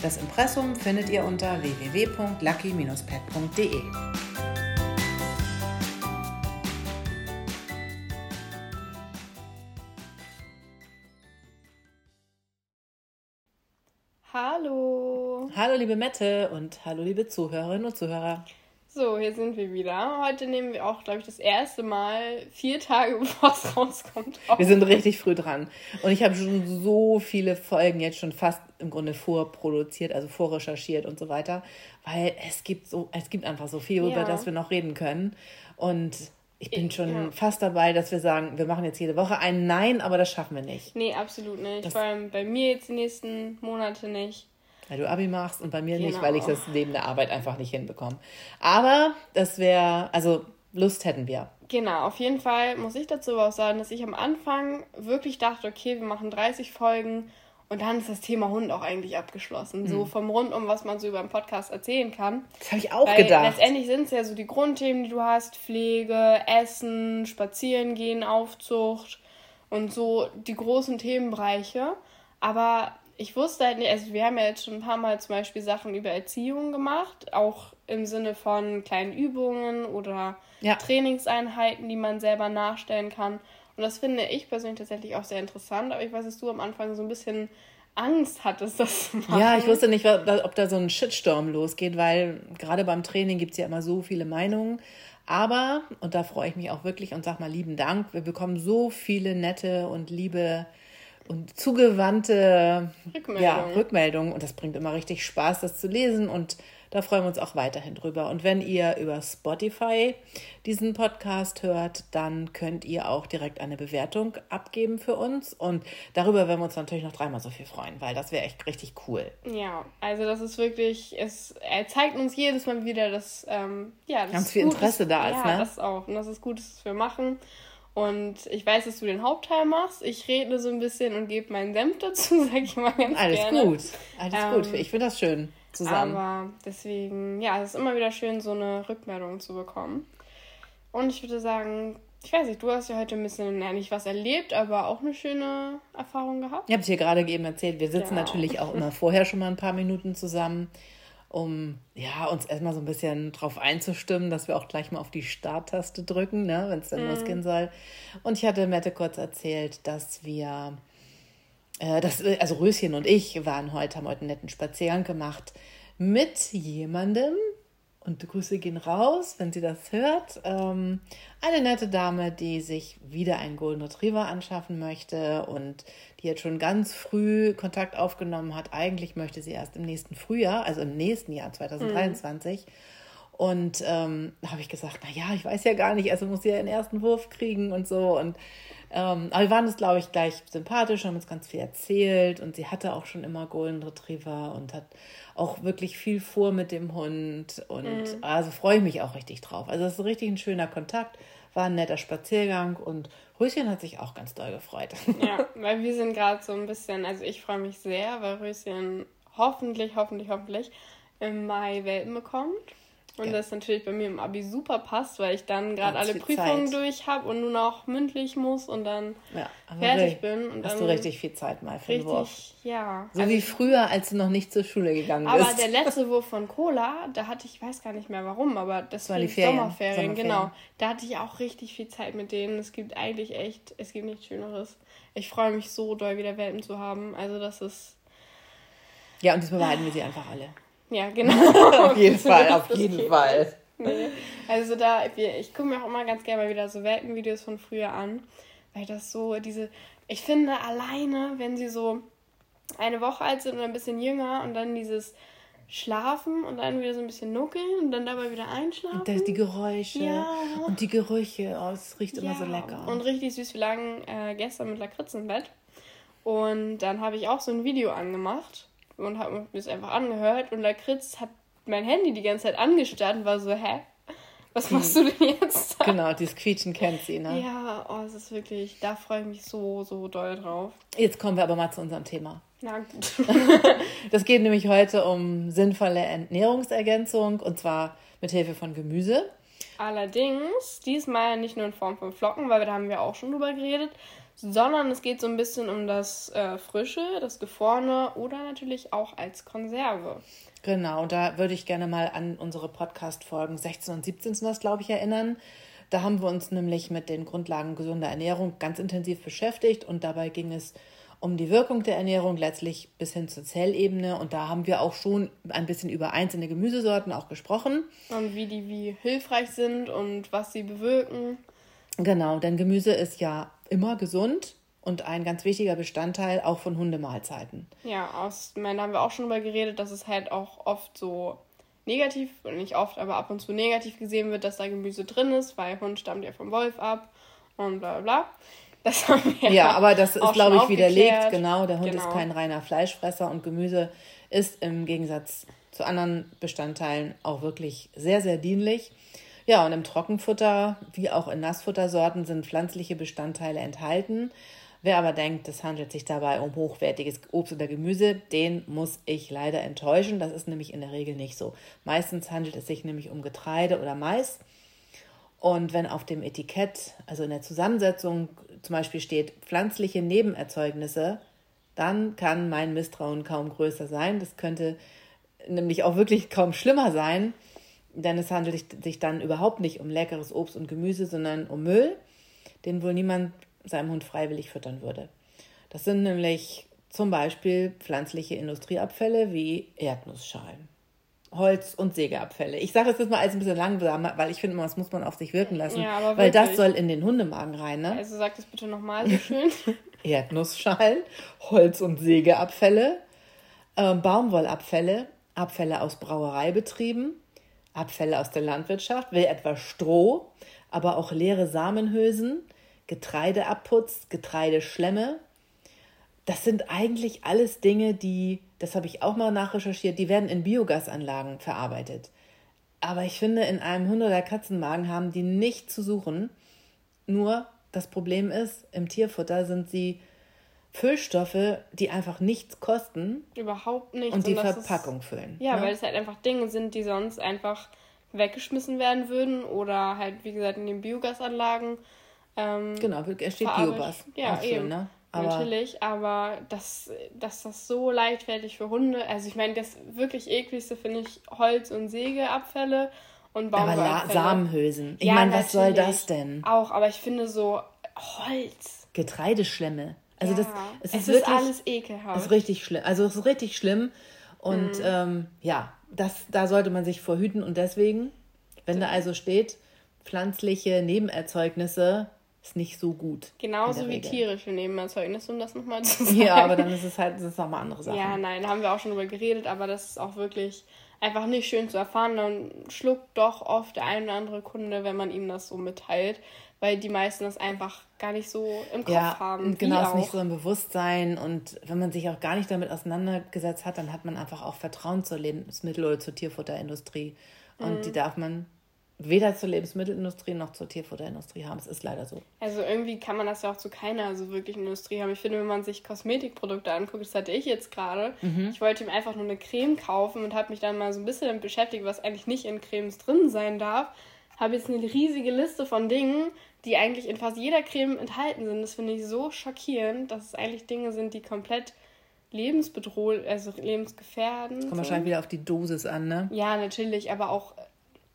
Das Impressum findet ihr unter www.lucky-pet.de. Hallo. Hallo liebe Mette und hallo liebe Zuhörerinnen und Zuhörer. So, hier sind wir wieder. Heute nehmen wir auch, glaube ich, das erste Mal vier Tage bevor es rauskommt. Auf. Wir sind richtig früh dran. Und ich habe schon so viele Folgen jetzt schon fast im Grunde vorproduziert, also vorrecherchiert und so weiter. Weil es gibt so, es gibt einfach so viel, ja. über das wir noch reden können. Und ich bin schon ja. fast dabei, dass wir sagen, wir machen jetzt jede Woche ein Nein, aber das schaffen wir nicht. Nee, absolut nicht. Das Vor allem bei mir jetzt die nächsten Monate nicht. Weil du Abi machst und bei mir genau. nicht, weil ich das neben der Arbeit einfach nicht hinbekomme. Aber das wäre, also Lust hätten wir. Genau, auf jeden Fall muss ich dazu auch sagen, dass ich am Anfang wirklich dachte, okay, wir machen 30 Folgen und dann ist das Thema Hund auch eigentlich abgeschlossen. Mhm. So vom Rundum, was man so über einen Podcast erzählen kann. Das habe ich auch Weil gedacht. Letztendlich sind es ja so die Grundthemen, die du hast: Pflege, Essen, Spazierengehen, Aufzucht und so die großen Themenbereiche. Aber ich wusste halt nicht, also wir haben ja jetzt schon ein paar Mal zum Beispiel Sachen über Erziehung gemacht, auch im Sinne von kleinen Übungen oder ja. Trainingseinheiten, die man selber nachstellen kann. Und das finde ich persönlich tatsächlich auch sehr interessant, aber ich weiß, dass du am Anfang so ein bisschen Angst hattest, das zu machen. Ja, ich wusste nicht, ob da so ein Shitstorm losgeht, weil gerade beim Training gibt es ja immer so viele Meinungen. Aber, und da freue ich mich auch wirklich und sag mal lieben Dank, wir bekommen so viele nette und liebe und zugewandte Rückmeldungen. Ja, Rückmeldungen. Und das bringt immer richtig Spaß, das zu lesen. Und da freuen wir uns auch weiterhin drüber. Und wenn ihr über Spotify diesen Podcast hört, dann könnt ihr auch direkt eine Bewertung abgeben für uns. Und darüber werden wir uns natürlich noch dreimal so viel freuen, weil das wäre echt richtig cool. Ja, also das ist wirklich, es er zeigt uns jedes Mal wieder, dass ähm, ja, das ganz viel Interesse ist, da ist. Ja, ne? das auch. Und das ist gut, dass wir machen. Und ich weiß, dass du den Hauptteil machst. Ich rede so ein bisschen und gebe meinen Senf dazu, sag ich mal ganz Alles gerne. gut. Alles ähm, gut. Ich finde das schön zusammen. Aber deswegen, ja, es ist immer wieder schön, so eine Rückmeldung zu bekommen. Und ich würde sagen, ich weiß nicht, du hast ja heute ein bisschen, ja, nicht was erlebt, aber auch eine schöne Erfahrung gehabt. Ich habe es hier gerade eben erzählt. Wir sitzen genau. natürlich auch immer vorher schon mal ein paar Minuten zusammen um ja, uns erstmal so ein bisschen drauf einzustimmen, dass wir auch gleich mal auf die Starttaste drücken, ne, wenn es dann mm. losgehen soll. Und ich hatte Mette kurz erzählt, dass wir, äh, dass, also Röschen und ich waren heute, haben heute einen netten Spaziergang gemacht mit jemandem, und Grüße gehen raus, wenn sie das hört. Ähm, eine nette Dame, die sich wieder einen Golden Retriever anschaffen möchte und die jetzt schon ganz früh Kontakt aufgenommen hat. Eigentlich möchte sie erst im nächsten Frühjahr, also im nächsten Jahr 2023. Mhm. Und ähm, da habe ich gesagt, na ja, ich weiß ja gar nicht, also muss sie ja den ersten Wurf kriegen und so. Und ähm, aber wir waren uns, glaube ich, gleich sympathisch, haben uns ganz viel erzählt und sie hatte auch schon immer Golden Retriever und hat auch wirklich viel vor mit dem Hund und mhm. also freue ich mich auch richtig drauf. Also es ist richtig ein schöner Kontakt, war ein netter Spaziergang und Röschen hat sich auch ganz doll gefreut. Ja, weil wir sind gerade so ein bisschen, also ich freue mich sehr, weil Röschen hoffentlich, hoffentlich, hoffentlich im Mai Welpen bekommt. Und ja. das natürlich bei mir im Abi super passt, weil ich dann gerade alle Prüfungen Zeit. durch habe und nur noch mündlich muss und dann ja, fertig bin. Und hast du richtig viel Zeit mal für richtig, den Wurf. Ja. So also wie früher, als du noch nicht zur Schule gegangen aber bist. Aber der letzte Wurf von Cola, da hatte ich, ich weiß gar nicht mehr warum, aber das war die Ferien, Sommerferien, Sommerferien, genau. Da hatte ich auch richtig viel Zeit mit denen. Es gibt eigentlich echt, es gibt nichts Schöneres. Ich freue mich so doll, wieder Welpen zu haben. Also das ist... Ja, und diesmal behalten wir sie einfach alle. Ja, genau. auf jeden Fall, auf jeden Fall. nee. Also da, ich gucke mir auch immer ganz gerne mal wieder so Welpenvideos von früher an, weil das so diese, ich finde alleine, wenn sie so eine Woche alt sind oder ein bisschen jünger und dann dieses Schlafen und dann wieder so ein bisschen nuckeln und dann dabei wieder einschlafen. Und die Geräusche ja. und die Gerüche, oh, es riecht ja. immer so lecker. Und richtig süß. Wir lagen äh, gestern mit Lakritz im Bett und dann habe ich auch so ein Video angemacht und habe mir das einfach angehört und Lakritz hat mein Handy die ganze Zeit angestarrt und war so, hä? Was machst du denn jetzt? Da? Genau, dieses Quietschen kennt sie, ne? Ja, oh, es ist wirklich, da freue ich mich so, so doll drauf. Jetzt kommen wir aber mal zu unserem Thema. Na gut. das geht nämlich heute um sinnvolle Ernährungsergänzung und zwar mit Hilfe von Gemüse. Allerdings diesmal nicht nur in Form von Flocken, weil da haben wir auch schon drüber geredet, sondern es geht so ein bisschen um das äh, Frische, das Gefrorene oder natürlich auch als Konserve. Genau, da würde ich gerne mal an unsere Podcast-Folgen 16 und 17 sind das, glaube ich, erinnern. Da haben wir uns nämlich mit den Grundlagen gesunder Ernährung ganz intensiv beschäftigt und dabei ging es um die Wirkung der Ernährung letztlich bis hin zur Zellebene. Und da haben wir auch schon ein bisschen über einzelne Gemüsesorten auch gesprochen. Und wie die wie hilfreich sind und was sie bewirken. Genau, denn Gemüse ist ja immer gesund und ein ganz wichtiger Bestandteil auch von Hundemahlzeiten. Ja, aus, da haben wir auch schon drüber geredet, dass es halt auch oft so negativ, nicht oft, aber ab und zu negativ gesehen wird, dass da Gemüse drin ist, weil Hund stammt ja vom Wolf ab und bla bla bla. Das haben wir ja, aber das ist, glaube ich, widerlegt. Genau, der Hund genau. ist kein reiner Fleischfresser und Gemüse ist im Gegensatz zu anderen Bestandteilen auch wirklich sehr, sehr dienlich. Ja, und im Trockenfutter wie auch in Nassfuttersorten sind pflanzliche Bestandteile enthalten. Wer aber denkt, es handelt sich dabei um hochwertiges Obst oder Gemüse, den muss ich leider enttäuschen. Das ist nämlich in der Regel nicht so. Meistens handelt es sich nämlich um Getreide oder Mais. Und wenn auf dem Etikett, also in der Zusammensetzung zum Beispiel steht pflanzliche Nebenerzeugnisse, dann kann mein Misstrauen kaum größer sein. Das könnte nämlich auch wirklich kaum schlimmer sein, denn es handelt sich dann überhaupt nicht um leckeres Obst und Gemüse, sondern um Müll, den wohl niemand seinem Hund freiwillig füttern würde. Das sind nämlich zum Beispiel pflanzliche Industrieabfälle wie Erdnussschalen. Holz- und Sägeabfälle. Ich sage es jetzt mal als ein bisschen langsamer, weil ich finde, das muss man auf sich wirken lassen. Ja, weil das soll in den Hundemagen rein, ne? Also sag das bitte nochmal so schön. Erdnussschalen, Holz- und Sägeabfälle, äh, Baumwollabfälle, Abfälle aus Brauereibetrieben, Abfälle aus der Landwirtschaft, wie etwa Stroh, aber auch leere Samenhülsen, Getreideabputz, Getreideschlemme. Das sind eigentlich alles Dinge, die das habe ich auch mal nachrecherchiert, die werden in Biogasanlagen verarbeitet. Aber ich finde, in einem Hund- oder Katzenmagen haben die nicht zu suchen. Nur das Problem ist, im Tierfutter sind sie Füllstoffe, die einfach nichts kosten. Überhaupt nichts. Und die und Verpackung ist, füllen. Ja, ne? weil es halt einfach Dinge sind, die sonst einfach weggeschmissen werden würden oder halt, wie gesagt, in den Biogasanlagen. Ähm, genau, es steht Biogas. Ja, eben. ne? Aber Natürlich, aber dass, dass das so leichtfertig für Hunde, also ich meine, das wirklich ekligste finde ich Holz- und Sägeabfälle und Baumwollabfälle. Aber Samenhülsen. Ich ja, meine, was soll das denn? Auch, aber ich finde so Holz. Getreideschlemme. Also ja, das es ist, es wirklich, ist alles ekelhaft. Ist richtig schlimm. Also es ist richtig schlimm und mhm. ähm, ja, das da sollte man sich vorhüten und deswegen, wenn so. da also steht pflanzliche Nebenerzeugnisse ist nicht so gut. Genauso wie tierische Nebenerzeugnisse, um das nochmal zu sagen. Ja, aber dann ist es halt, das ist nochmal andere Sachen. Ja, nein, da haben wir auch schon drüber geredet, aber das ist auch wirklich einfach nicht schön zu erfahren. Dann schluckt doch oft der ein oder andere Kunde, wenn man ihm das so mitteilt, weil die meisten das einfach gar nicht so im Kopf ja, haben. Genau, ist nicht so im Bewusstsein und wenn man sich auch gar nicht damit auseinandergesetzt hat, dann hat man einfach auch Vertrauen zur Lebensmittel- oder zur Tierfutterindustrie. Und mhm. die darf man weder zur Lebensmittelindustrie noch zur Tierfutterindustrie haben. Es ist leider so. Also irgendwie kann man das ja auch zu keiner so wirklichen Industrie haben. Ich finde, wenn man sich Kosmetikprodukte anguckt, das hatte ich jetzt gerade. Mhm. Ich wollte ihm einfach nur eine Creme kaufen und habe mich dann mal so ein bisschen damit beschäftigt, was eigentlich nicht in Cremes drin sein darf. Habe jetzt eine riesige Liste von Dingen, die eigentlich in fast jeder Creme enthalten sind. Das finde ich so schockierend, dass es eigentlich Dinge sind, die komplett lebensbedrohlich, also lebensgefährdend. Kommt wahrscheinlich wieder auf die Dosis an, ne? Ja, natürlich, aber auch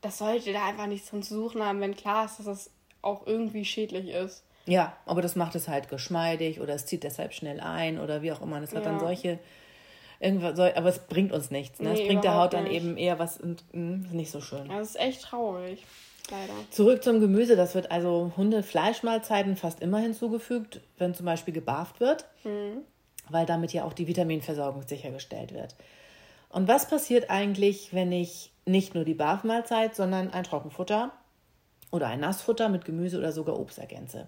das sollte da einfach nichts drin zu suchen haben, wenn klar ist, dass das auch irgendwie schädlich ist. Ja, aber das macht es halt geschmeidig oder es zieht deshalb schnell ein oder wie auch immer. Das hat ja. dann solche irgendwas soll, aber es bringt uns nichts. Ne? Nee, es bringt der Haut dann nicht. eben eher was und, mh, nicht so schön. Das ist echt traurig. Leider. Zurück zum Gemüse. Das wird also Hunde-Fleischmahlzeiten fast immer hinzugefügt, wenn zum Beispiel gebarft wird, mhm. weil damit ja auch die Vitaminversorgung sichergestellt wird. Und was passiert eigentlich, wenn ich nicht nur die Barfmahlzeit, sondern ein Trockenfutter oder ein Nassfutter mit Gemüse oder sogar Obst ergänze?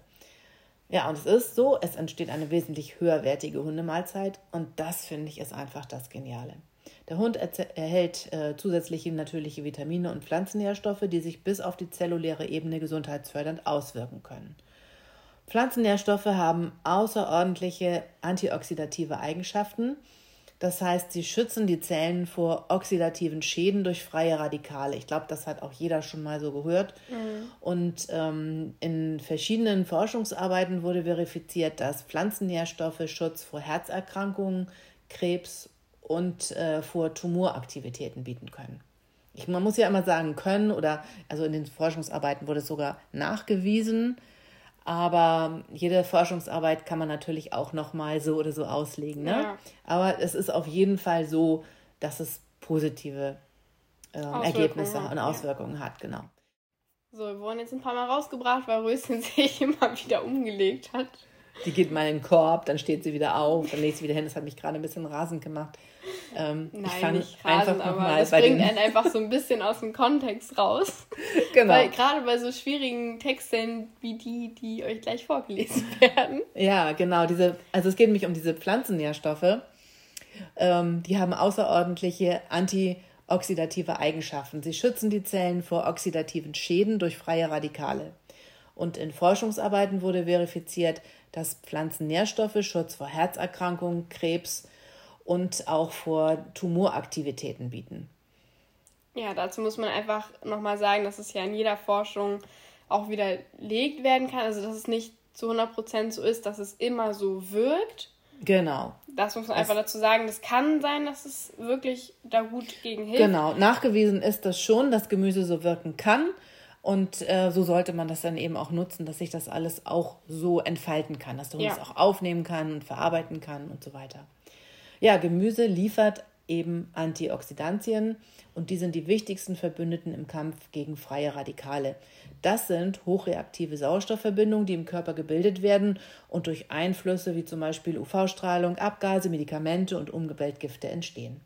Ja, und es ist so, es entsteht eine wesentlich höherwertige Hundemahlzeit und das finde ich ist einfach das Geniale. Der Hund erhält äh, zusätzliche natürliche Vitamine und Pflanzennährstoffe, die sich bis auf die zelluläre Ebene gesundheitsfördernd auswirken können. Pflanzennährstoffe haben außerordentliche antioxidative Eigenschaften, das heißt, sie schützen die Zellen vor oxidativen Schäden durch freie Radikale. Ich glaube, das hat auch jeder schon mal so gehört. Mhm. Und ähm, in verschiedenen Forschungsarbeiten wurde verifiziert, dass Pflanzennährstoffe Schutz vor Herzerkrankungen, Krebs und äh, vor Tumoraktivitäten bieten können. Ich, man muss ja immer sagen können oder also in den Forschungsarbeiten wurde es sogar nachgewiesen, aber jede Forschungsarbeit kann man natürlich auch noch mal so oder so auslegen. Ne? Ja. Aber es ist auf jeden Fall so, dass es positive äh, Ergebnisse und Auswirkungen ja. hat, genau. So, wir wurden jetzt ein paar Mal rausgebracht, weil Röschen sich immer wieder umgelegt hat. Die geht mal in den Korb, dann steht sie wieder auf, dann legt sie wieder hin. Das hat mich gerade ein bisschen rasend gemacht. Ähm, Nein, ich nicht rasend, aber das bringt einen einfach so ein bisschen aus dem Kontext raus. Genau. Weil gerade bei so schwierigen Texten wie die, die euch gleich vorgelesen werden. Ja, genau. Diese, also es geht nämlich um diese Pflanzennährstoffe. Ähm, die haben außerordentliche antioxidative Eigenschaften. Sie schützen die Zellen vor oxidativen Schäden durch freie Radikale. Und in Forschungsarbeiten wurde verifiziert, dass Pflanzennährstoffe Schutz vor Herzerkrankungen, Krebs und auch vor Tumoraktivitäten bieten. Ja, dazu muss man einfach nochmal sagen, dass es ja in jeder Forschung auch widerlegt werden kann. Also, dass es nicht zu 100% so ist, dass es immer so wirkt. Genau. Das muss man einfach dazu sagen. Das kann sein, dass es wirklich da gut gegen hilft. Genau. Nachgewiesen ist das schon, dass Gemüse so wirken kann. Und äh, so sollte man das dann eben auch nutzen, dass sich das alles auch so entfalten kann, dass der Hund ja. es auch aufnehmen kann und verarbeiten kann und so weiter. Ja, Gemüse liefert eben Antioxidantien und die sind die wichtigsten Verbündeten im Kampf gegen freie Radikale. Das sind hochreaktive Sauerstoffverbindungen, die im Körper gebildet werden und durch Einflüsse wie zum Beispiel UV-Strahlung, Abgase, Medikamente und Umweltgifte entstehen.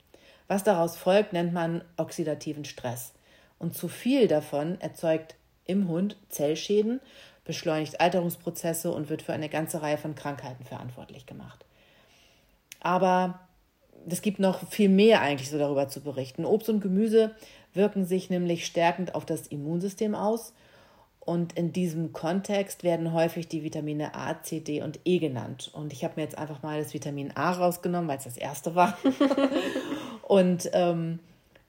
Was daraus folgt, nennt man oxidativen Stress. Und zu viel davon erzeugt im Hund Zellschäden, beschleunigt Alterungsprozesse und wird für eine ganze Reihe von Krankheiten verantwortlich gemacht. Aber es gibt noch viel mehr eigentlich so darüber zu berichten. Obst und Gemüse wirken sich nämlich stärkend auf das Immunsystem aus. Und in diesem Kontext werden häufig die Vitamine A, C, D und E genannt. Und ich habe mir jetzt einfach mal das Vitamin A rausgenommen, weil es das erste war. und ähm,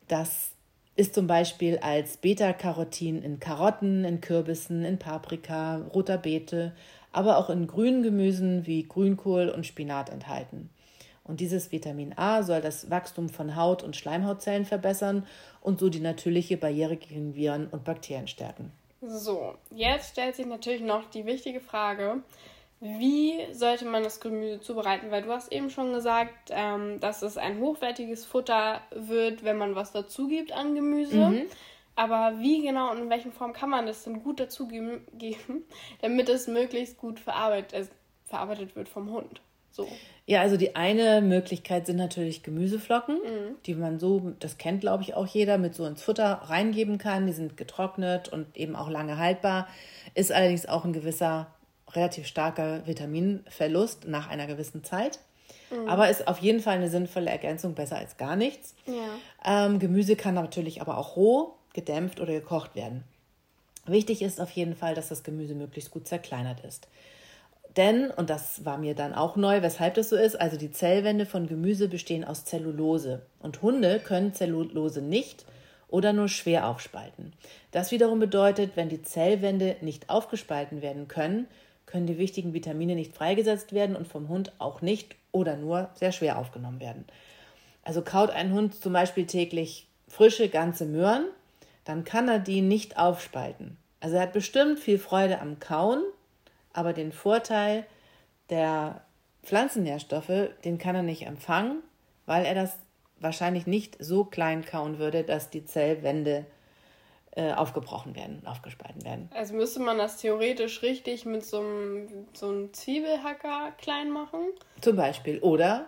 das ist zum Beispiel als Beta-Carotin in Karotten, in Kürbissen, in Paprika, roter Beete, aber auch in grünen Gemüsen wie Grünkohl und Spinat enthalten. Und dieses Vitamin A soll das Wachstum von Haut- und Schleimhautzellen verbessern und so die natürliche Barriere gegen Viren und Bakterien stärken. So, jetzt stellt sich natürlich noch die wichtige Frage, wie sollte man das Gemüse zubereiten? Weil du hast eben schon gesagt, ähm, dass es ein hochwertiges Futter wird, wenn man was dazu gibt an Gemüse. Mhm. Aber wie genau und in welchen Form kann man das denn gut dazugeben, damit es möglichst gut verarbeitet, äh, verarbeitet wird vom Hund? So. Ja, also die eine Möglichkeit sind natürlich Gemüseflocken, mhm. die man so, das kennt glaube ich auch jeder, mit so ins Futter reingeben kann. Die sind getrocknet und eben auch lange haltbar. Ist allerdings auch ein gewisser relativ starker Vitaminverlust nach einer gewissen Zeit. Mhm. Aber ist auf jeden Fall eine sinnvolle Ergänzung, besser als gar nichts. Ja. Ähm, Gemüse kann natürlich aber auch roh, gedämpft oder gekocht werden. Wichtig ist auf jeden Fall, dass das Gemüse möglichst gut zerkleinert ist. Denn, und das war mir dann auch neu, weshalb das so ist, also die Zellwände von Gemüse bestehen aus Zellulose. Und Hunde können Zellulose nicht oder nur schwer aufspalten. Das wiederum bedeutet, wenn die Zellwände nicht aufgespalten werden können, können die wichtigen Vitamine nicht freigesetzt werden und vom Hund auch nicht oder nur sehr schwer aufgenommen werden. Also kaut ein Hund zum Beispiel täglich frische ganze Möhren, dann kann er die nicht aufspalten. Also er hat bestimmt viel Freude am Kauen, aber den Vorteil der Pflanzennährstoffe, den kann er nicht empfangen, weil er das wahrscheinlich nicht so klein kauen würde, dass die Zellwände äh, aufgebrochen werden, aufgespalten werden. Also müsste man das theoretisch richtig mit so einem, so einem Zwiebelhacker klein machen? Zum Beispiel. Oder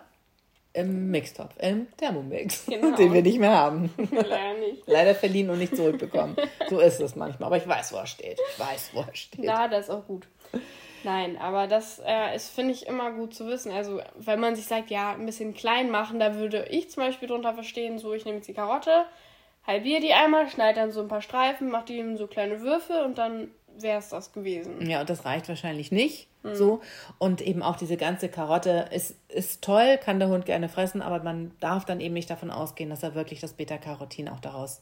im Mixtopf, im Thermomix, genau. den wir nicht mehr haben. Leider nicht. Leider verliehen und nicht zurückbekommen. so ist es manchmal. Aber ich weiß, wo er steht. Ich weiß, wo er steht. Ja, das ist auch gut. Nein, aber das äh, ist, finde ich, immer gut zu wissen. Also, wenn man sich sagt, ja, ein bisschen klein machen, da würde ich zum Beispiel drunter verstehen, so, ich nehme jetzt die Karotte, halbiere die einmal, schneide dann so ein paar Streifen, mache die in so kleine Würfel und dann wäre es das gewesen. Ja, und das reicht wahrscheinlich nicht mhm. so. Und eben auch diese ganze Karotte ist, ist toll, kann der Hund gerne fressen, aber man darf dann eben nicht davon ausgehen, dass er wirklich das Beta-Carotin auch daraus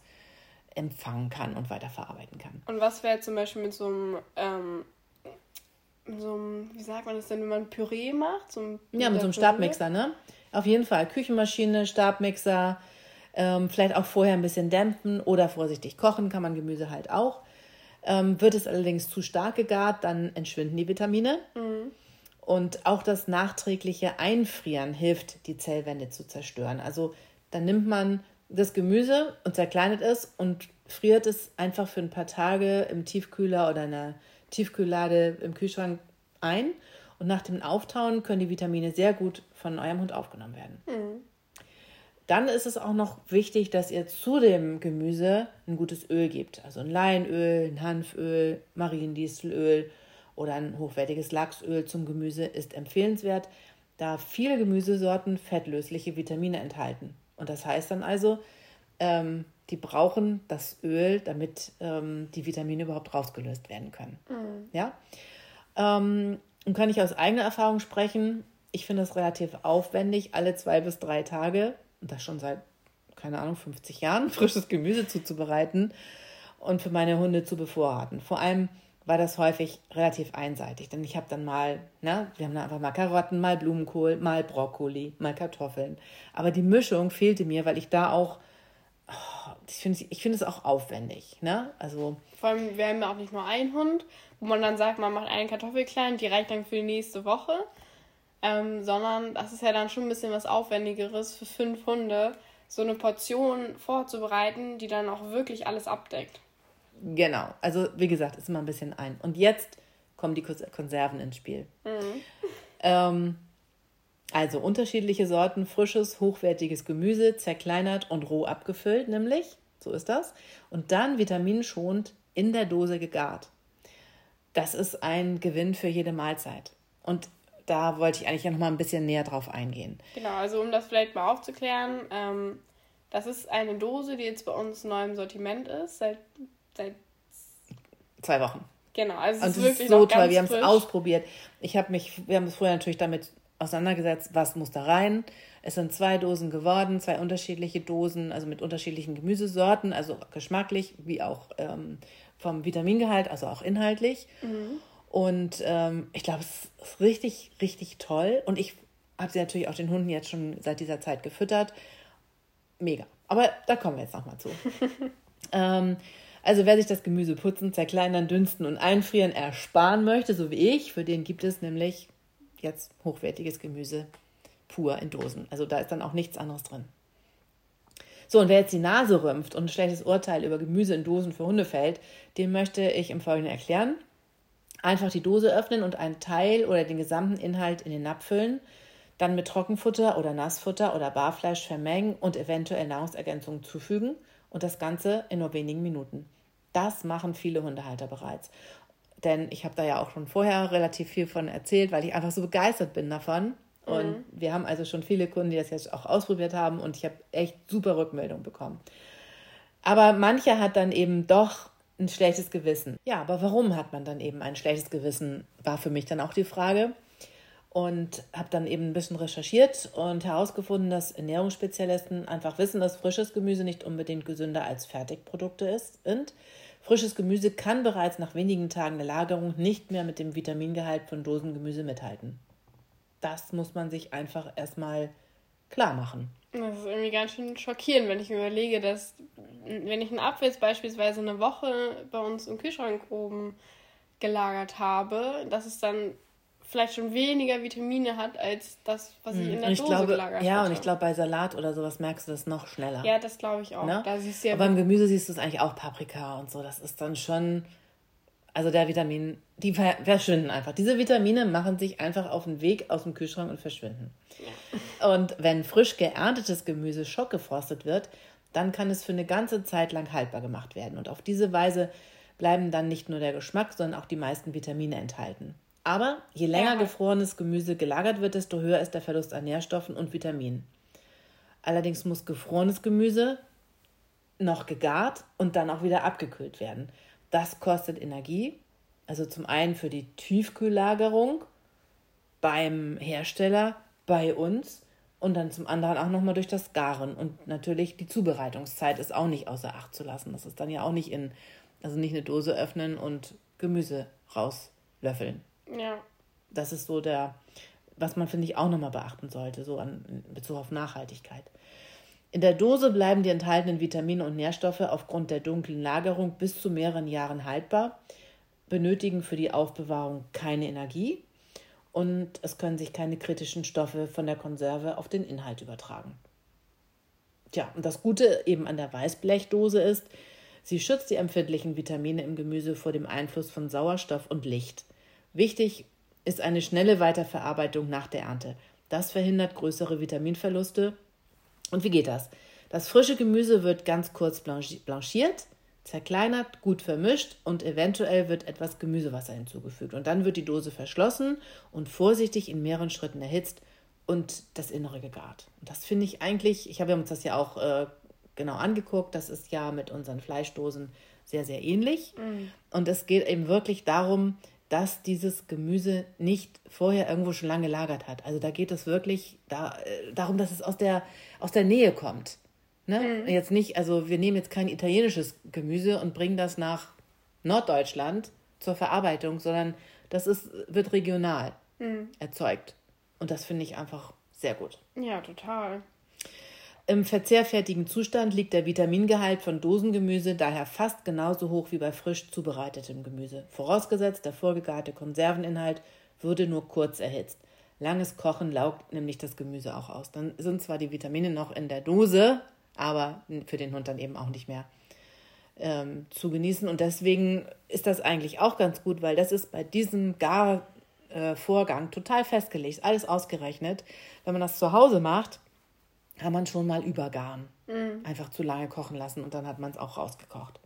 empfangen kann und weiterverarbeiten kann. Und was wäre zum Beispiel mit so einem, ähm, so einem, wie sagt man das denn, wenn man Püree macht? So ja, mit so einem Stabmixer, ne? Auf jeden Fall. Küchenmaschine, Stabmixer, ähm, vielleicht auch vorher ein bisschen dämpfen oder vorsichtig kochen kann man Gemüse halt auch. Ähm, wird es allerdings zu stark gegart, dann entschwinden die Vitamine. Mhm. Und auch das nachträgliche Einfrieren hilft, die Zellwände zu zerstören. Also dann nimmt man das Gemüse und zerkleinert es und friert es einfach für ein paar Tage im Tiefkühler oder in einer Tiefkühllade im Kühlschrank ein. Und nach dem Auftauen können die Vitamine sehr gut von eurem Hund aufgenommen werden. Mhm. Dann ist es auch noch wichtig, dass ihr zu dem Gemüse ein gutes Öl gebt. Also ein Leinöl, ein Hanföl, Mariendistelöl oder ein hochwertiges Lachsöl zum Gemüse ist empfehlenswert, da viele Gemüsesorten fettlösliche Vitamine enthalten. Und das heißt dann also, ähm, die brauchen das Öl, damit ähm, die Vitamine überhaupt rausgelöst werden können. Mhm. Ja? Ähm, und kann ich aus eigener Erfahrung sprechen, ich finde es relativ aufwendig, alle zwei bis drei Tage und das schon seit, keine Ahnung, 50 Jahren, frisches Gemüse zuzubereiten und für meine Hunde zu bevorraten. Vor allem war das häufig relativ einseitig, denn ich habe dann mal, ne, wir haben dann einfach mal Karotten, mal Blumenkohl, mal Brokkoli, mal Kartoffeln. Aber die Mischung fehlte mir, weil ich da auch, oh, ich finde ich find es auch aufwendig, ne? Also. Vor allem, wir haben ja auch nicht nur einen Hund, wo man dann sagt, man macht einen Kartoffel klein, die reicht dann für die nächste Woche ähm, sondern das ist ja dann schon ein bisschen was Aufwendigeres für fünf Hunde, so eine Portion vorzubereiten, die dann auch wirklich alles abdeckt. Genau, also wie gesagt, ist immer ein bisschen ein. Und jetzt kommen die Konserven ins Spiel. Mhm. Ähm, also unterschiedliche Sorten frisches, hochwertiges Gemüse, zerkleinert und roh abgefüllt, nämlich, so ist das. Und dann vitaminschonend in der Dose gegart. Das ist ein Gewinn für jede Mahlzeit. Und da wollte ich eigentlich noch mal ein bisschen näher drauf eingehen. Genau, also um das vielleicht mal aufzuklären, ähm, das ist eine Dose, die jetzt bei uns neu im Sortiment ist, seit, seit zwei Wochen. Genau, also es ist, wirklich ist so toll. Wir haben es ausprobiert. Ich habe mich, wir haben es vorher natürlich damit auseinandergesetzt, was muss da rein. Es sind zwei Dosen geworden, zwei unterschiedliche Dosen, also mit unterschiedlichen Gemüsesorten, also geschmacklich wie auch ähm, vom Vitamingehalt, also auch inhaltlich. Mhm. Und ähm, ich glaube, es ist richtig, richtig toll. Und ich habe sie natürlich auch den Hunden jetzt schon seit dieser Zeit gefüttert. Mega. Aber da kommen wir jetzt nochmal zu. ähm, also wer sich das Gemüse putzen, zerkleinern, dünsten und einfrieren ersparen möchte, so wie ich, für den gibt es nämlich jetzt hochwertiges Gemüse pur in Dosen. Also da ist dann auch nichts anderes drin. So, und wer jetzt die Nase rümpft und ein schlechtes Urteil über Gemüse in Dosen für Hunde fällt, dem möchte ich im Folgenden erklären. Einfach die Dose öffnen und einen Teil oder den gesamten Inhalt in den Napf füllen, dann mit Trockenfutter oder Nassfutter oder Barfleisch vermengen und eventuell Nahrungsergänzungen zufügen und das Ganze in nur wenigen Minuten. Das machen viele Hundehalter bereits. Denn ich habe da ja auch schon vorher relativ viel von erzählt, weil ich einfach so begeistert bin davon. Und mhm. wir haben also schon viele Kunden, die das jetzt auch ausprobiert haben und ich habe echt super Rückmeldungen bekommen. Aber mancher hat dann eben doch ein schlechtes Gewissen. Ja, aber warum hat man dann eben ein schlechtes Gewissen, war für mich dann auch die Frage. Und habe dann eben ein bisschen recherchiert und herausgefunden, dass Ernährungsspezialisten einfach wissen, dass frisches Gemüse nicht unbedingt gesünder als Fertigprodukte ist. Und frisches Gemüse kann bereits nach wenigen Tagen der Lagerung nicht mehr mit dem Vitamingehalt von Dosengemüse mithalten. Das muss man sich einfach erstmal klar machen. Das ist irgendwie ganz schön schockierend, wenn ich mir überlege, dass, wenn ich einen Apfel jetzt beispielsweise eine Woche bei uns im Kühlschrank oben gelagert habe, dass es dann vielleicht schon weniger Vitamine hat als das, was ich in der ich Dose glaube, gelagert Ja, hatte. und ich glaube, bei Salat oder sowas merkst du das noch schneller. Ja, das glaube ich auch. Ne? Da siehst du ja Aber beim Gemüse siehst du es eigentlich auch Paprika und so. Das ist dann schon, also der Vitamin, die ver- verschwinden einfach. Diese Vitamine machen sich einfach auf den Weg aus dem Kühlschrank und verschwinden. Und wenn frisch geerntetes Gemüse schockgefrostet wird, dann kann es für eine ganze Zeit lang haltbar gemacht werden. Und auf diese Weise bleiben dann nicht nur der Geschmack, sondern auch die meisten Vitamine enthalten. Aber je länger Ja. gefrorenes Gemüse gelagert wird, desto höher ist der Verlust an Nährstoffen und Vitaminen. Allerdings muss gefrorenes Gemüse noch gegart und dann auch wieder abgekühlt werden. Das kostet Energie, also zum einen für die Tiefkühllagerung beim Hersteller, bei uns und dann zum anderen auch nochmal durch das Garen. Und natürlich die Zubereitungszeit ist auch nicht außer Acht zu lassen. Das ist dann ja auch nicht in, also nicht eine Dose öffnen und Gemüse rauslöffeln. Ja. Das ist so der, was man, finde ich, auch nochmal beachten sollte, so an, in Bezug auf Nachhaltigkeit. In der Dose bleiben die enthaltenen Vitamine und Nährstoffe aufgrund der dunklen Lagerung bis zu mehreren Jahren haltbar, benötigen für die Aufbewahrung keine Energie und es können sich keine kritischen Stoffe von der Konserve auf den Inhalt übertragen. Tja, und das Gute eben an der Weißblechdose ist, sie schützt die empfindlichen Vitamine im Gemüse vor dem Einfluss von Sauerstoff und Licht. Wichtig ist eine schnelle Weiterverarbeitung nach der Ernte. Das verhindert größere Vitaminverluste. Und wie geht das? Das frische Gemüse wird ganz kurz blanchi- blanchiert, zerkleinert, gut vermischt und eventuell wird etwas Gemüsewasser hinzugefügt. Und dann wird die Dose verschlossen und vorsichtig in mehreren Schritten erhitzt und das Innere gegart. Und das finde ich eigentlich, ich habe uns das ja auch äh, genau angeguckt, das ist ja mit unseren Fleischdosen sehr, sehr ähnlich. Und es geht eben wirklich darum, dass dieses Gemüse nicht vorher irgendwo schon lange gelagert hat. Also da geht es wirklich da, äh, darum, dass es aus der, aus der Nähe kommt. Ne? Jetzt nicht, also wir nehmen jetzt kein italienisches Gemüse und bringen das nach Norddeutschland zur Verarbeitung, sondern das ist, wird regional erzeugt. Und das finde ich einfach sehr gut. Ja, total. Im verzehrfertigen Zustand liegt der Vitamingehalt von Dosengemüse daher fast genauso hoch wie bei frisch zubereitetem Gemüse. Vorausgesetzt, der vorgegarte Konserveninhalt würde nur kurz erhitzt. Langes Kochen laugt nämlich das Gemüse auch aus. Dann sind zwar die Vitamine noch in der Dose, aber für den Hund dann eben auch nicht mehr ähm, zu genießen. Und deswegen ist das eigentlich auch ganz gut, weil das ist bei diesem Garvorgang total festgelegt, alles ausgerechnet. Wenn man das zu Hause macht, kann man schon mal übergaren. Einfach zu lange kochen lassen und dann hat man es auch rausgekocht.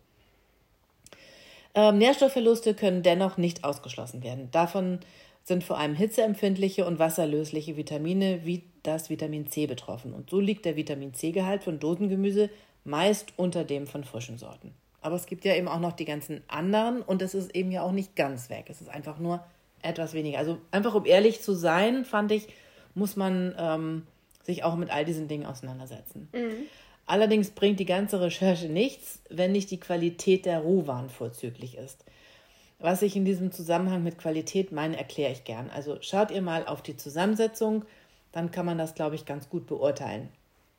Ähm, Nährstoffverluste können dennoch nicht ausgeschlossen werden. Davon sind vor allem hitzeempfindliche und wasserlösliche Vitamine wie das Vitamin C betroffen. Und so liegt der Vitamin C-Gehalt von Dosengemüse meist unter dem von frischen Sorten. Aber es gibt ja eben auch noch die ganzen anderen und es ist eben ja auch nicht ganz weg. Es ist einfach nur etwas weniger. Also einfach um ehrlich zu sein, fand ich, muss man ähm, sich auch mit all diesen Dingen auseinandersetzen. Allerdings bringt die ganze Recherche nichts, wenn nicht die Qualität der Rohwaren vorzüglich ist. Was ich in diesem Zusammenhang mit Qualität meine, erkläre ich gern. Also schaut ihr mal auf die Zusammensetzung, dann kann man das, glaube ich, ganz gut beurteilen.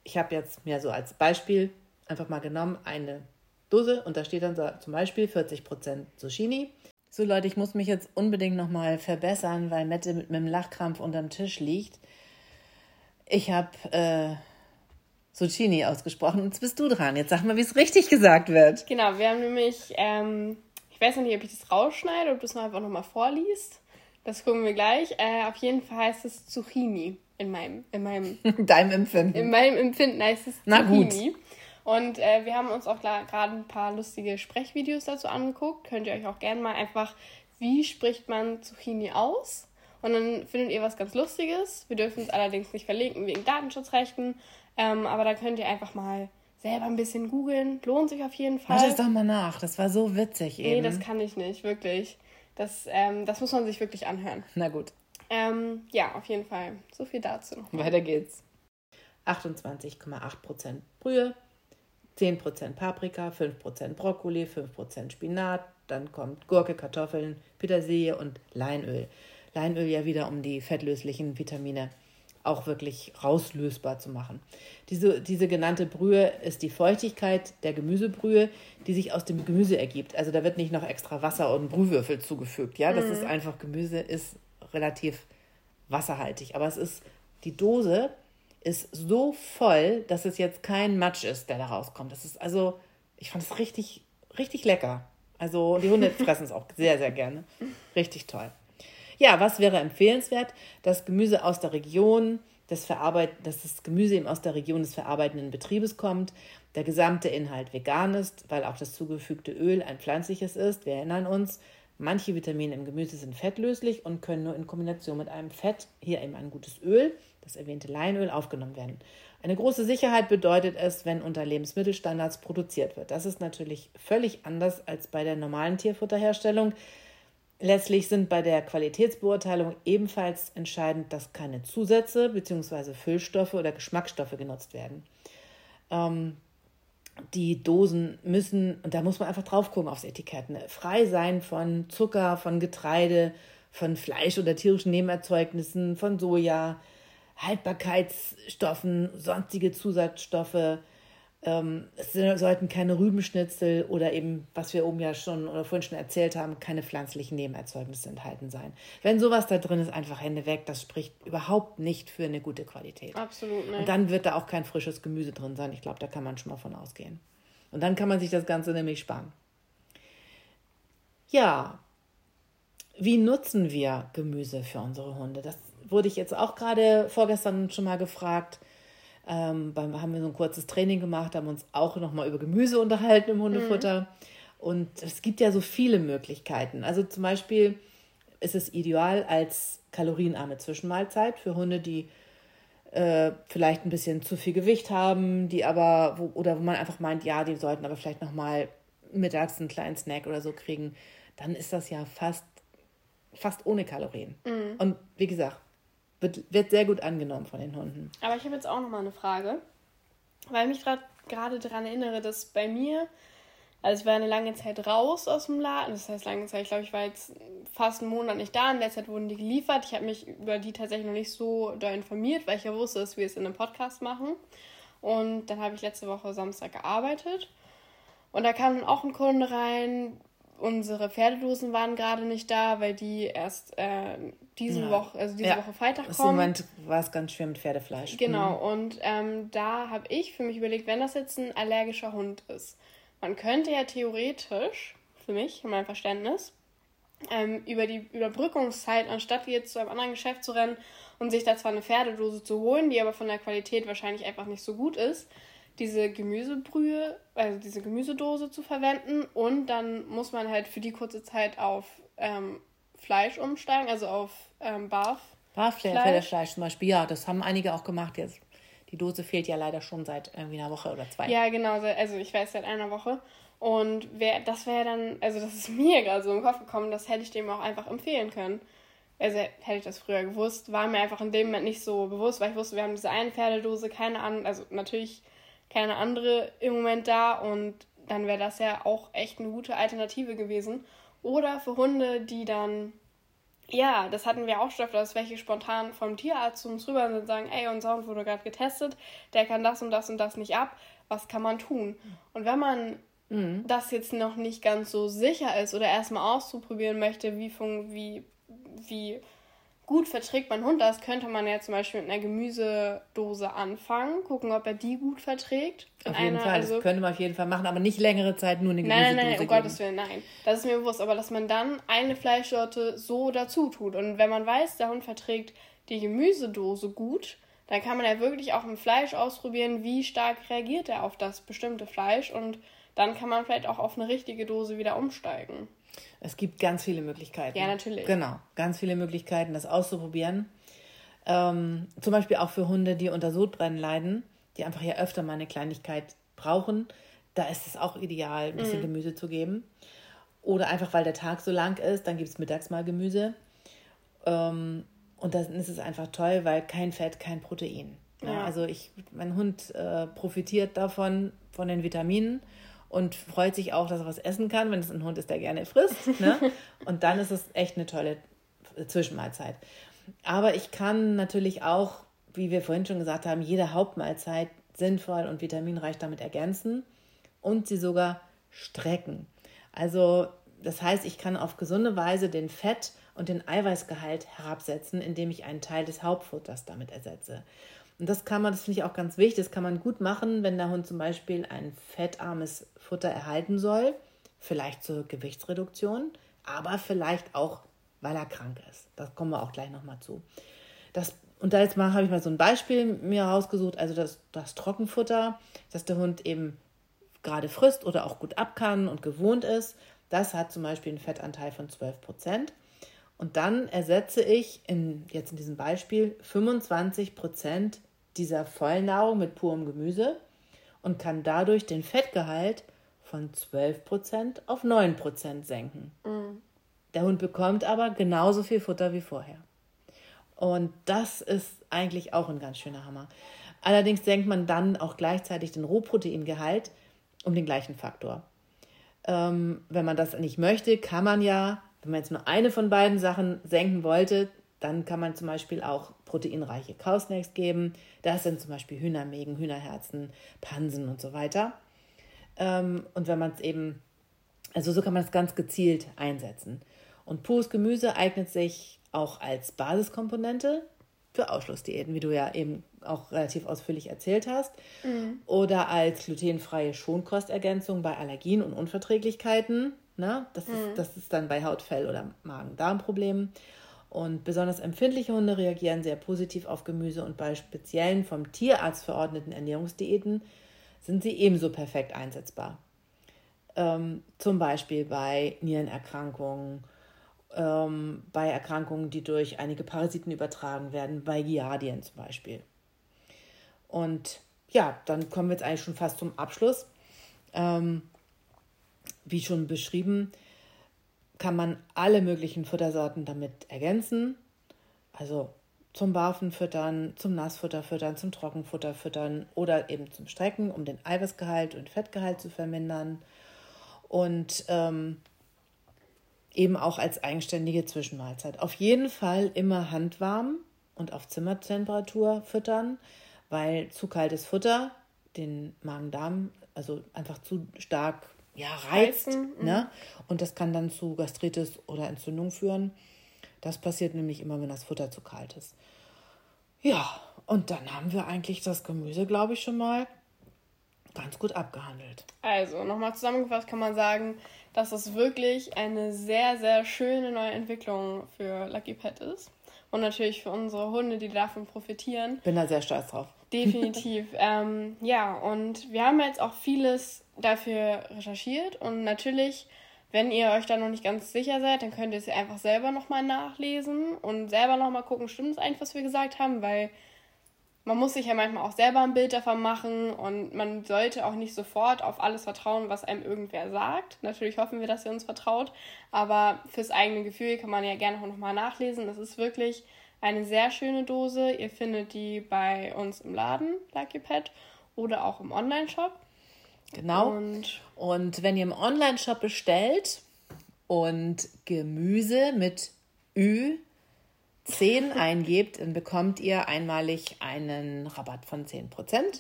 Ich habe jetzt mir so als Beispiel einfach mal genommen eine Dose und da steht dann zum Beispiel 40% Zucchini. So Leute, ich muss mich jetzt unbedingt nochmal verbessern, weil Mette mit, dem Lachkrampf unterm Tisch liegt. Ich habe äh, Zucchini ausgesprochen. Jetzt bist du dran. Jetzt sag mal, wie es richtig gesagt wird. Genau, wir haben nämlich, ähm, ich weiß noch nicht, ob ich das rausschneide, ob du es mal einfach nochmal vorliest. Das gucken wir gleich. Äh, auf jeden Fall heißt es Zucchini in meinem, in meinem, Deinem Empfinden. in meinem Empfinden heißt es Na gut. Zucchini. Und äh, wir haben uns auch gerade ein paar lustige Sprechvideos dazu angeguckt. Könnt ihr euch auch gerne mal einfach, wie spricht man Zucchini aus? Und dann findet ihr was ganz Lustiges. Wir dürfen es allerdings nicht verlinken wegen Datenschutzrechten. Ähm, aber da könnt ihr einfach mal selber ein bisschen googeln. Lohnt sich auf jeden Fall. Mach das doch mal nach. Das war so witzig Nee, eben. das kann ich nicht, wirklich. Das, ähm, das muss man sich wirklich anhören. Na gut, Ähm, ja, auf jeden Fall. So viel dazu weiter geht's. 28,8% Brühe, 10% Paprika, 5% Brokkoli, 5% Spinat, dann kommt Gurke, Kartoffeln, Petersilie und Leinöl. Leinöl ja wieder, um die fettlöslichen Vitamine auch wirklich rauslösbar zu machen. Diese, diese genannte Brühe ist die Feuchtigkeit der Gemüsebrühe, die sich aus dem Gemüse ergibt. Also da wird nicht noch extra Wasser und Brühwürfel zugefügt. Ja, das ist einfach, Gemüse ist relativ wasserhaltig. Aber es ist, die Dose ist so voll, dass es jetzt kein Matsch ist, der da rauskommt. Das ist also, ich fand es richtig, richtig lecker. Also die Hunde fressen es auch sehr, sehr gerne. Richtig toll. Ja, was wäre empfehlenswert? Das Gemüse aus der Region, das Verarbeit dass das Gemüse eben aus der Region des verarbeitenden Betriebes kommt, der gesamte Inhalt vegan ist, weil auch das zugefügte Öl ein pflanzliches ist. Wir erinnern uns, manche Vitamine im Gemüse sind fettlöslich und können nur in Kombination mit einem Fett, hier eben ein gutes Öl, das erwähnte Leinöl, aufgenommen werden. Eine große Sicherheit bedeutet es, wenn unter Lebensmittelstandards produziert wird. Das ist natürlich völlig anders als bei der normalen Tierfutterherstellung. Letztlich sind bei der Qualitätsbeurteilung ebenfalls entscheidend, dass keine Zusätze bzw. Füllstoffe oder Geschmacksstoffe genutzt werden. Ähm, die Dosen müssen, und da muss man einfach drauf gucken aufs Etikett, ne, frei sein von Zucker, von Getreide, von Fleisch oder tierischen Nebenerzeugnissen, von Soja, Haltbarkeitsstoffen, sonstige Zusatzstoffe, ähm, es sollten keine Rübenschnitzel oder eben, was wir oben ja schon oder vorhin schon erzählt haben, keine pflanzlichen Nebenerzeugnisse enthalten sein. Wenn sowas da drin ist, einfach Hände weg. Das spricht überhaupt nicht für eine gute Qualität. Absolut nicht. Und dann wird da auch kein frisches Gemüse drin sein. Ich glaube, da kann man schon mal von ausgehen. Und dann kann man sich das Ganze nämlich sparen. Ja, wie nutzen wir Gemüse für unsere Hunde? Das wurde ich jetzt auch gerade vorgestern schon mal gefragt. Ähm, beim, haben wir so ein kurzes Training gemacht, haben uns auch nochmal über Gemüse unterhalten im Hundefutter. Mhm. Und es gibt ja so viele Möglichkeiten. Also zum Beispiel ist es ideal als kalorienarme Zwischenmahlzeit für Hunde, die äh, vielleicht ein bisschen zu viel Gewicht haben, die aber, wo, oder wo man einfach meint, ja, die sollten aber vielleicht nochmal mittags einen kleinen Snack oder so kriegen, dann ist das ja fast, fast ohne Kalorien. Mhm. Und wie gesagt, wird, wird sehr gut angenommen von den Hunden. Aber ich habe jetzt auch noch mal eine Frage, weil ich mich gerade daran erinnere, dass bei mir, also ich war eine lange Zeit raus aus dem Laden, das heißt lange Zeit, ich glaube, ich war jetzt fast einen Monat nicht da, in der Zeit wurden die geliefert. Ich habe mich über die tatsächlich noch nicht so da informiert, weil ich ja wusste, dass wir es in einem Podcast machen. Und dann habe ich letzte Woche Samstag gearbeitet. Und da kam dann auch ein Kunde rein, unsere Pferdedosen waren gerade nicht da, weil die erst äh, diese ja. Woche, also diese ja. Woche Freitag kommen. Im Moment war es ganz schwer mit Pferdefleisch. Genau, mhm. und ähm, da habe ich für mich überlegt, wenn das jetzt ein allergischer Hund ist, man könnte ja theoretisch, für mich, in meinem Verständnis, ähm, über die Überbrückungszeit, anstatt jetzt zu einem anderen Geschäft zu rennen und sich da zwar eine Pferdedose zu holen, die aber von der Qualität wahrscheinlich einfach nicht so gut ist, diese Gemüsebrühe, also diese Gemüsedose zu verwenden und dann muss man halt für die kurze Zeit auf ähm, Fleisch umsteigen, also auf ähm, Barf. Barf-Fleisch zum Beispiel, ja, das haben einige auch gemacht jetzt. Die Dose fehlt ja leider schon seit irgendwie einer Woche oder zwei. Ja, genau, also ich weiß seit einer Woche. Und wer, das wäre dann, also das ist mir gerade so im Kopf gekommen, das hätte ich dem auch einfach empfehlen können. Also hätte ich das früher gewusst, war mir einfach in dem Moment nicht so bewusst, weil ich wusste, wir haben diese eine Pferdedose, keine andere, also natürlich keine andere im Moment da und dann wäre das ja auch echt eine gute Alternative gewesen. Oder für Hunde, die dann, ja, das hatten wir auch schon öfter, dass welche spontan vom Tierarzt zu uns rüber sind und sagen, ey, unser Hund wurde gerade getestet, der kann das und das und das nicht ab, was kann man tun? Und wenn man mhm. das jetzt noch nicht ganz so sicher ist oder erstmal auszuprobieren möchte, wie, wie, wie gut verträgt mein Hund das, könnte man ja zum Beispiel mit einer Gemüsedose anfangen, gucken, ob er die gut verträgt. Auf jeden einer, Fall, also, das könnte man auf jeden Fall machen, aber nicht längere Zeit nur eine Gemüsedose. Nein, nein, nein, um Gottes Willen, nein. Das ist mir bewusst, aber dass man dann eine Fleischsorte so dazu tut. Und wenn man weiß, der Hund verträgt die Gemüsedose gut, dann kann man ja wirklich auch im Fleisch ausprobieren, wie stark reagiert er auf das bestimmte Fleisch und dann kann man vielleicht auch auf eine richtige Dose wieder umsteigen. Es gibt ganz viele Möglichkeiten. Ja, natürlich. Genau, ganz viele Möglichkeiten, das auszuprobieren. Ähm, zum Beispiel auch für Hunde, die unter Sodbrennen leiden, die einfach ja öfter mal eine Kleinigkeit brauchen. Da ist es auch ideal, ein bisschen mhm. Gemüse zu geben. Oder einfach, weil der Tag so lang ist, dann gibt es mittags mal Gemüse. Ähm, und dann ist es einfach toll, weil kein Fett, kein Protein. Ja, ja. Also ich, mein Hund äh, profitiert davon, von den Vitaminen und freut sich auch, dass er was essen kann, wenn es ein Hund ist, der gerne frisst. Ne? und dann ist es echt eine tolle Zwischenmahlzeit. Aber ich kann natürlich auch, wie wir vorhin schon gesagt haben, jede Hauptmahlzeit sinnvoll und vitaminreich damit ergänzen und sie sogar strecken. Also das heißt, ich kann auf gesunde Weise den Fett- und den Eiweißgehalt herabsetzen, indem ich einen Teil des Hauptfutters damit ersetze. Und das kann man, das finde ich auch ganz wichtig, das kann man gut machen, wenn der Hund zum Beispiel ein fettarmes Futter erhalten soll, vielleicht zur Gewichtsreduktion, aber vielleicht auch, weil er krank ist. Das kommen wir auch gleich nochmal zu. Das, und da jetzt mal habe ich mal so ein Beispiel mir rausgesucht, also das, das Trockenfutter, das der Hund eben gerade frisst oder auch gut ab kann und gewohnt ist, das hat zum Beispiel einen Fettanteil von 12 Prozent. Und dann ersetze ich in, jetzt in diesem Beispiel 25 Prozent dieser Vollnahrung mit purem Gemüse und kann dadurch den Fettgehalt von 12 Prozent auf 9 Prozent senken. Mhm. Der Hund bekommt aber genauso viel Futter wie vorher. Und das ist eigentlich auch ein ganz schöner Hammer. Allerdings senkt man dann auch gleichzeitig den Rohproteingehalt um den gleichen Faktor. Ähm, wenn man das nicht möchte, kann man ja, wenn man jetzt nur eine von beiden Sachen senken wollte, dann kann man zum Beispiel auch proteinreiche Kausnacks geben. Das sind zum Beispiel Hühnermägen, Hühnerherzen, Pansen und so weiter. Ähm, und wenn man es eben, also so kann man es ganz gezielt einsetzen. Und pures Gemüse eignet sich auch als Basiskomponente für Ausschlussdiäten, wie du ja eben auch relativ ausführlich erzählt hast, mhm. oder als glutenfreie Schonkostergänzung bei Allergien und Unverträglichkeiten. Ne? Das, mhm. ist, das ist dann bei Hautfell- oder Magen-Darm-Problemen. Und besonders empfindliche Hunde reagieren sehr positiv auf Gemüse und bei speziellen vom Tierarzt verordneten Ernährungsdiäten sind sie ebenso perfekt einsetzbar. Ähm, zum Beispiel bei Nierenerkrankungen, ähm, bei Erkrankungen, die durch einige Parasiten übertragen werden, bei Giardien zum Beispiel. Und ja, dann kommen wir jetzt eigentlich schon fast zum Abschluss. Ähm, wie schon beschrieben, kann man alle möglichen Futtersorten damit ergänzen. Also zum Barfen füttern, zum Nassfutter füttern, zum Trockenfutter füttern oder eben zum Strecken, um den Eiweißgehalt und Fettgehalt zu vermindern. Und ähm, eben auch als eigenständige Zwischenmahlzeit. Auf jeden Fall immer handwarm und auf Zimmertemperatur füttern, weil zu kaltes Futter den Magen-Darm, also einfach zu stark ja, reizt. Reizen, ne? Mhm. Und das kann dann zu Gastritis oder Entzündung führen. Das passiert nämlich immer, wenn das Futter zu kalt ist. Ja, und dann haben wir eigentlich das Gemüse, glaube ich, schon mal ganz gut abgehandelt. Also, nochmal zusammengefasst kann man sagen, dass es wirklich eine sehr, sehr schöne neue Entwicklung für Lucky Pet ist. Und natürlich für unsere Hunde, die davon profitieren. Bin da sehr stolz drauf. Definitiv. ähm, ja, und wir haben jetzt auch vieles dafür recherchiert und natürlich, wenn ihr euch da noch nicht ganz sicher seid, dann könnt ihr es einfach selber nochmal nachlesen und selber nochmal gucken, stimmt es eigentlich, was wir gesagt haben, weil man muss sich ja manchmal auch selber ein Bild davon machen und man sollte auch nicht sofort auf alles vertrauen, was einem irgendwer sagt. Natürlich hoffen wir, dass ihr uns vertraut, aber fürs eigene Gefühl kann man ja gerne auch nochmal nachlesen. Das ist wirklich eine sehr schöne Dose. Ihr findet die bei uns im Laden, Lucky Pet, oder auch im Online-Shop. Genau. Und, und wenn ihr im Online-Shop bestellt und Gemüse mit Ü 10 eingebt, dann bekommt ihr einmalig einen Rabatt von 10%.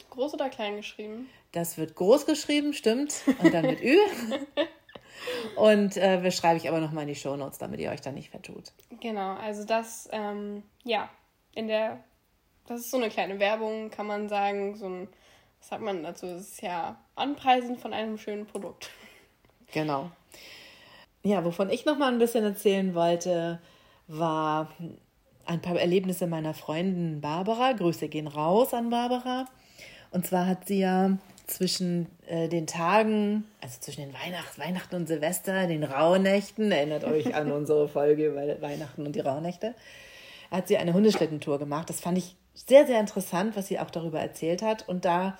Groß oder klein geschrieben? Das wird groß geschrieben, stimmt. Und dann mit Ü. Und äh, das schreibe ich aber nochmal in die Show Notes, damit ihr euch da nicht vertut. Genau, also das, ähm, ja, in der, das ist so eine kleine Werbung, kann man sagen, so ein was sagt man dazu? Es ist ja Anpreisen von einem schönen Produkt. Genau. Ja, wovon ich noch mal ein bisschen erzählen wollte, war ein paar Erlebnisse meiner Freundin Barbara. Grüße gehen raus an Barbara. Und zwar hat sie ja zwischen äh, den Tagen, also zwischen den Weihnachts Weihnachten und Silvester, den Rauhnächten, erinnert euch an unsere Folge über Weihnachten und die Rauhnächte, hat sie eine Hundeschlittentour gemacht. Das fand ich sehr, sehr interessant, was sie auch darüber erzählt hat. Und da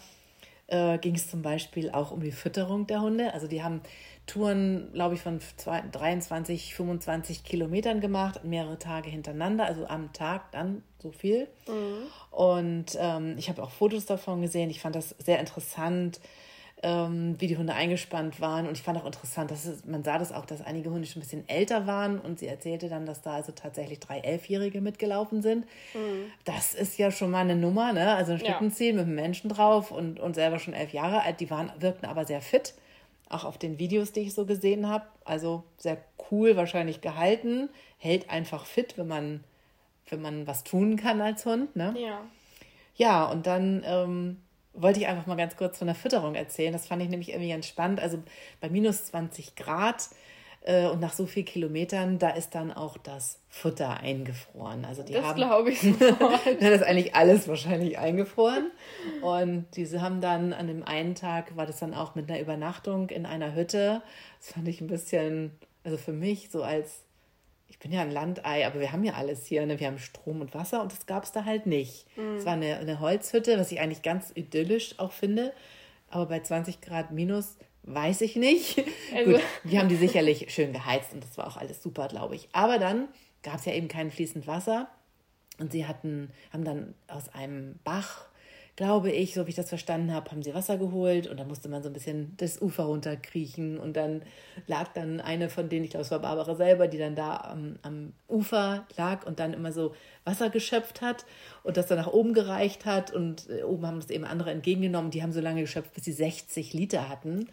äh, ging es zum Beispiel auch um die Fütterung der Hunde. Also die haben Touren, glaube ich, von 23, 25 Kilometern gemacht, mehrere Tage hintereinander, also am Tag dann so viel. Mhm. Und ähm, ich habe auch Fotos davon gesehen. Ich fand das sehr interessant ähm, wie die Hunde eingespannt waren. Und ich fand auch interessant, dass es, man sah das auch, dass einige Hunde schon ein bisschen älter waren und sie erzählte dann, dass da also tatsächlich drei Elfjährige mitgelaufen sind. Mhm. Das ist ja schon mal eine Nummer, ne? Also ein Schlittenziel ja. mit einem Menschen drauf und, und selber schon elf Jahre alt. Die waren, wirkten aber sehr fit. auch auf den Videos, die ich so gesehen habe. Also sehr cool wahrscheinlich gehalten, hält einfach fit, wenn man, wenn man was tun kann als Hund. Ne? Ja. Ja, und dann ähm, wollte ich einfach mal ganz kurz von der Fütterung erzählen. Das fand ich nämlich irgendwie ganz spannend. Also bei minus 20 Grad äh, und nach so vielen Kilometern, da ist dann auch das Futter eingefroren. Also die das glaube ich sofort. dann ist eigentlich alles wahrscheinlich eingefroren. Und diese haben dann an dem einen Tag, war das dann auch mit einer Übernachtung in einer Hütte. Das fand ich ein bisschen, also für mich so als ich bin ja ein Landei, aber wir haben ja alles hier. Ne? Wir haben Strom und Wasser und das gab es da halt nicht. Mhm. Es war eine, eine Holzhütte, was ich eigentlich ganz idyllisch auch finde. Aber bei 20 Grad minus weiß ich nicht. Also. Gut, die haben die sicherlich schön geheizt und das war auch alles super, glaube ich. Aber dann gab es ja eben kein fließend Wasser und sie hatten, haben dann aus einem Bach glaube ich, so wie ich das verstanden habe, haben sie Wasser geholt und dann musste man so ein bisschen das Ufer runterkriechen und dann lag dann eine von denen, ich glaube, es war Barbara selber, die dann da am, am Ufer lag und dann immer so Wasser geschöpft hat und das dann nach oben gereicht hat und äh, oben haben es eben andere entgegengenommen, die haben so lange geschöpft, bis sie 60 Liter hatten,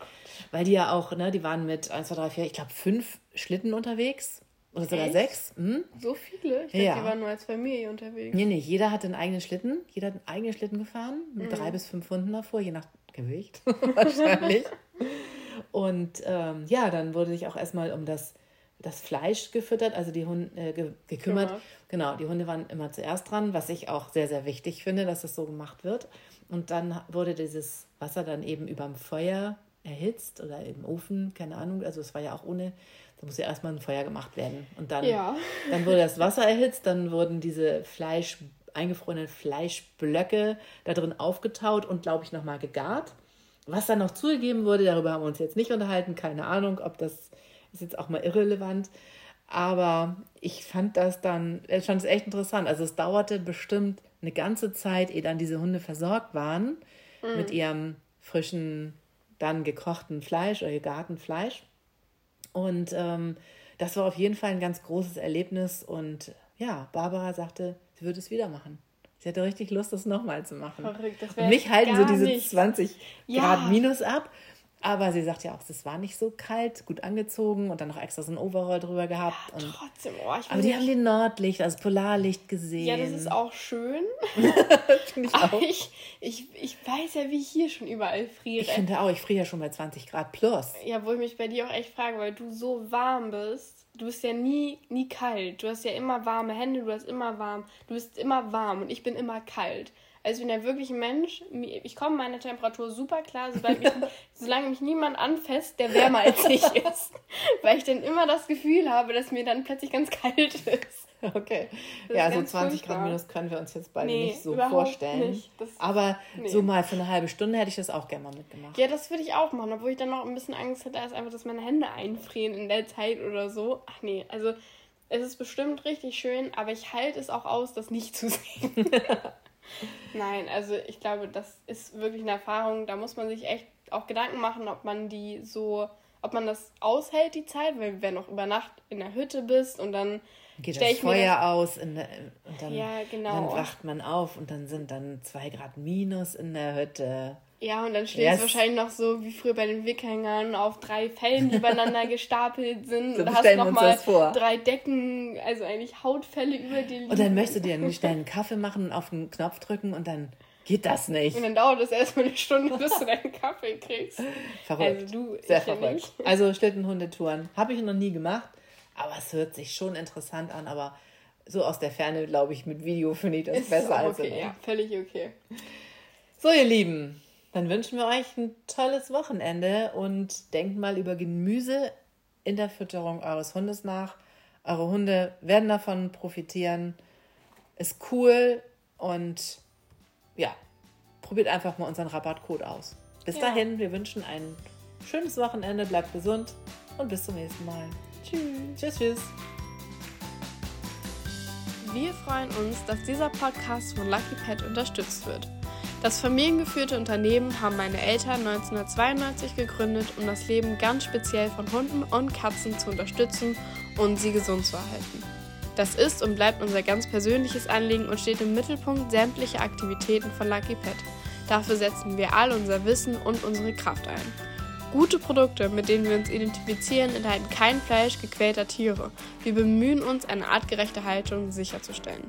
weil die ja auch, ne, die waren mit 1, 2, 3, 4, ich glaube, fünf Schlitten unterwegs oder sogar Echt? sechs. Hm? So viele? Ich dachte, ja. die waren nur als Familie unterwegs. Nee, nee, jeder hatte einen eigenen Schlitten. Jeder hat einen eigenen Schlitten gefahren. Mit mhm. drei bis fünf Hunden davor, je nach Gewicht wahrscheinlich. Und ähm, ja, dann wurde sich auch erstmal um das, das Fleisch gefüttert, also die Hunde äh, ge gekümmert. Ja. Genau, die Hunde waren immer zuerst dran, was ich auch sehr, sehr wichtig finde, dass das so gemacht wird. Und dann wurde dieses Wasser dann eben überm Feuer erhitzt oder im Ofen, keine Ahnung. Also es war ja auch ohne da muss ja erstmal ein Feuer gemacht werden. Und dann, ja. dann wurde das Wasser erhitzt, dann wurden diese Fleisch, eingefrorenen Fleischblöcke da drin aufgetaut und, glaube ich, nochmal gegart. Was dann noch zugegeben wurde, darüber haben wir uns jetzt nicht unterhalten. Keine Ahnung, ob das ist jetzt auch mal irrelevant. Aber ich fand das dann, ich fand es echt interessant. Also es dauerte bestimmt eine ganze Zeit, ehe dann diese Hunde versorgt waren mhm. mit ihrem frischen, dann gekochten Fleisch oder gegarten Fleisch. Und ähm, das war auf jeden Fall ein ganz großes Erlebnis. Und ja, Barbara sagte, sie würde es wieder machen. Sie hatte richtig Lust, das nochmal zu machen. Verrückt, das und mich halten so diese nichts. 20 ja. Grad minus ab. Aber sie sagt ja auch, es war nicht so kalt, gut angezogen und dann noch extra so ein Overall drüber gehabt. Ja, und, trotzdem, oh, ich Aber die haben den Nordlicht, also Polarlicht gesehen. Ja, das ist auch schön. finde ich auch. Ich, ich, ich weiß ja, wie ich hier schon überall friere. Ich finde auch, ich friere ja schon bei 20 Grad plus. Ja, wo ich mich bei dir auch echt frage, weil du so warm bist. Du bist ja nie, nie kalt. Du hast ja immer warme Hände, du hast immer warm. Du bist immer warm und ich bin immer kalt. Also ich bin ja wirklich ein Mensch. Ich komme meiner Temperatur super klar, sobald mich, solange mich niemand anfasst, der wärmer als ich ist. Weil ich dann immer das Gefühl habe, dass mir dann plötzlich ganz kalt ist. Okay. Das ja, so 20 furchtbar. Grad minus können wir uns jetzt beide nee, nicht so vorstellen. Nicht. Aber nee. so mal für eine halbe Stunde hätte ich das auch gerne mal mitgemacht. Ja, das würde ich auch machen, obwohl ich dann noch ein bisschen Angst hätte, einfach, dass meine Hände einfrieren in der Zeit oder so. Ach nee, also es ist bestimmt richtig schön, aber ich halte es auch aus, das nicht zu sehen. Nein, also ich glaube, das ist wirklich eine Erfahrung, da muss man sich echt auch Gedanken machen, ob man die so, ob man das aushält, die Zeit, weil wenn du noch über Nacht in der Hütte bist und dann geht das Feuer das, aus der, und dann, ja, genau. dann wacht man auf und dann sind dann zwei Grad minus in der Hütte. Ja, und dann steht yes. es wahrscheinlich noch so wie früher bei den Wickhängern auf drei Fellen, die übereinander gestapelt sind. so und hast nochmal drei Decken, also eigentlich Hautfälle über dir Und dann möchtest du dir einen schnellen Kaffee machen und auf den Knopf drücken und dann geht das nicht. Und dann dauert es erstmal eine Stunde, bis du deinen Kaffee kriegst. Verrückt. Also du, Sehr verrückt. Ja also Schlittenhundetouren habe ich noch nie gemacht, aber es hört sich schon interessant an, aber so aus der Ferne, glaube ich, mit Video finde ich das Ist besser okay, als Okay, Ja, völlig okay. So, ihr Lieben, dann wünschen wir euch ein tolles Wochenende und denkt mal über Gemüse in der Fütterung eures Hundes nach. Eure Hunde werden davon profitieren. Ist cool und ja, probiert einfach mal unseren Rabattcode aus. Bis ja. dahin, wir wünschen ein schönes Wochenende, bleibt gesund und bis zum nächsten Mal. Tschüss. Tschüss, tschüss. Wir freuen uns, dass dieser Podcast von Lucky Pet unterstützt wird. Das familiengeführte Unternehmen haben meine Eltern 1992 gegründet, um das Leben ganz speziell von Hunden und Katzen zu unterstützen und sie gesund zu erhalten. Das ist und bleibt unser ganz persönliches Anliegen und steht im Mittelpunkt sämtlicher Aktivitäten von Lucky Pet. Dafür setzen wir all unser Wissen und unsere Kraft ein. Gute Produkte, mit denen wir uns identifizieren, enthalten kein Fleisch gequälter Tiere. Wir bemühen uns, eine artgerechte Haltung sicherzustellen.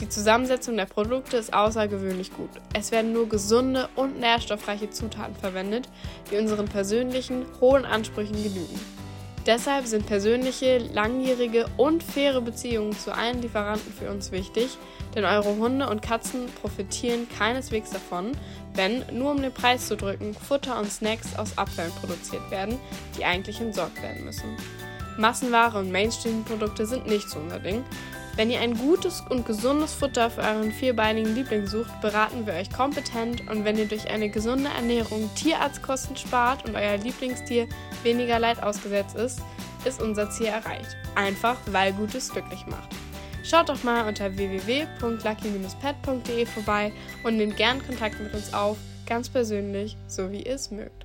Die Zusammensetzung der Produkte ist außergewöhnlich gut. Es werden nur gesunde und nährstoffreiche Zutaten verwendet, die unseren persönlichen, hohen Ansprüchen genügen. Deshalb sind persönliche, langjährige und faire Beziehungen zu allen Lieferanten für uns wichtig, denn eure Hunde und Katzen profitieren keineswegs davon, wenn, nur um den Preis zu drücken, Futter und Snacks aus Abfällen produziert werden, die eigentlich entsorgt werden müssen. Massenware und Mainstream-Produkte sind nicht so unser Ding, wenn ihr ein gutes und gesundes Futter für euren vierbeinigen Liebling sucht, beraten wir euch kompetent und wenn ihr durch eine gesunde Ernährung Tierarztkosten spart und euer Lieblingstier weniger Leid ausgesetzt ist, ist unser Ziel erreicht. Einfach, weil Gutes glücklich macht. Schaut doch mal unter www.lucky-pet.de vorbei und nehmt gern Kontakt mit uns auf, ganz persönlich, so wie ihr es mögt.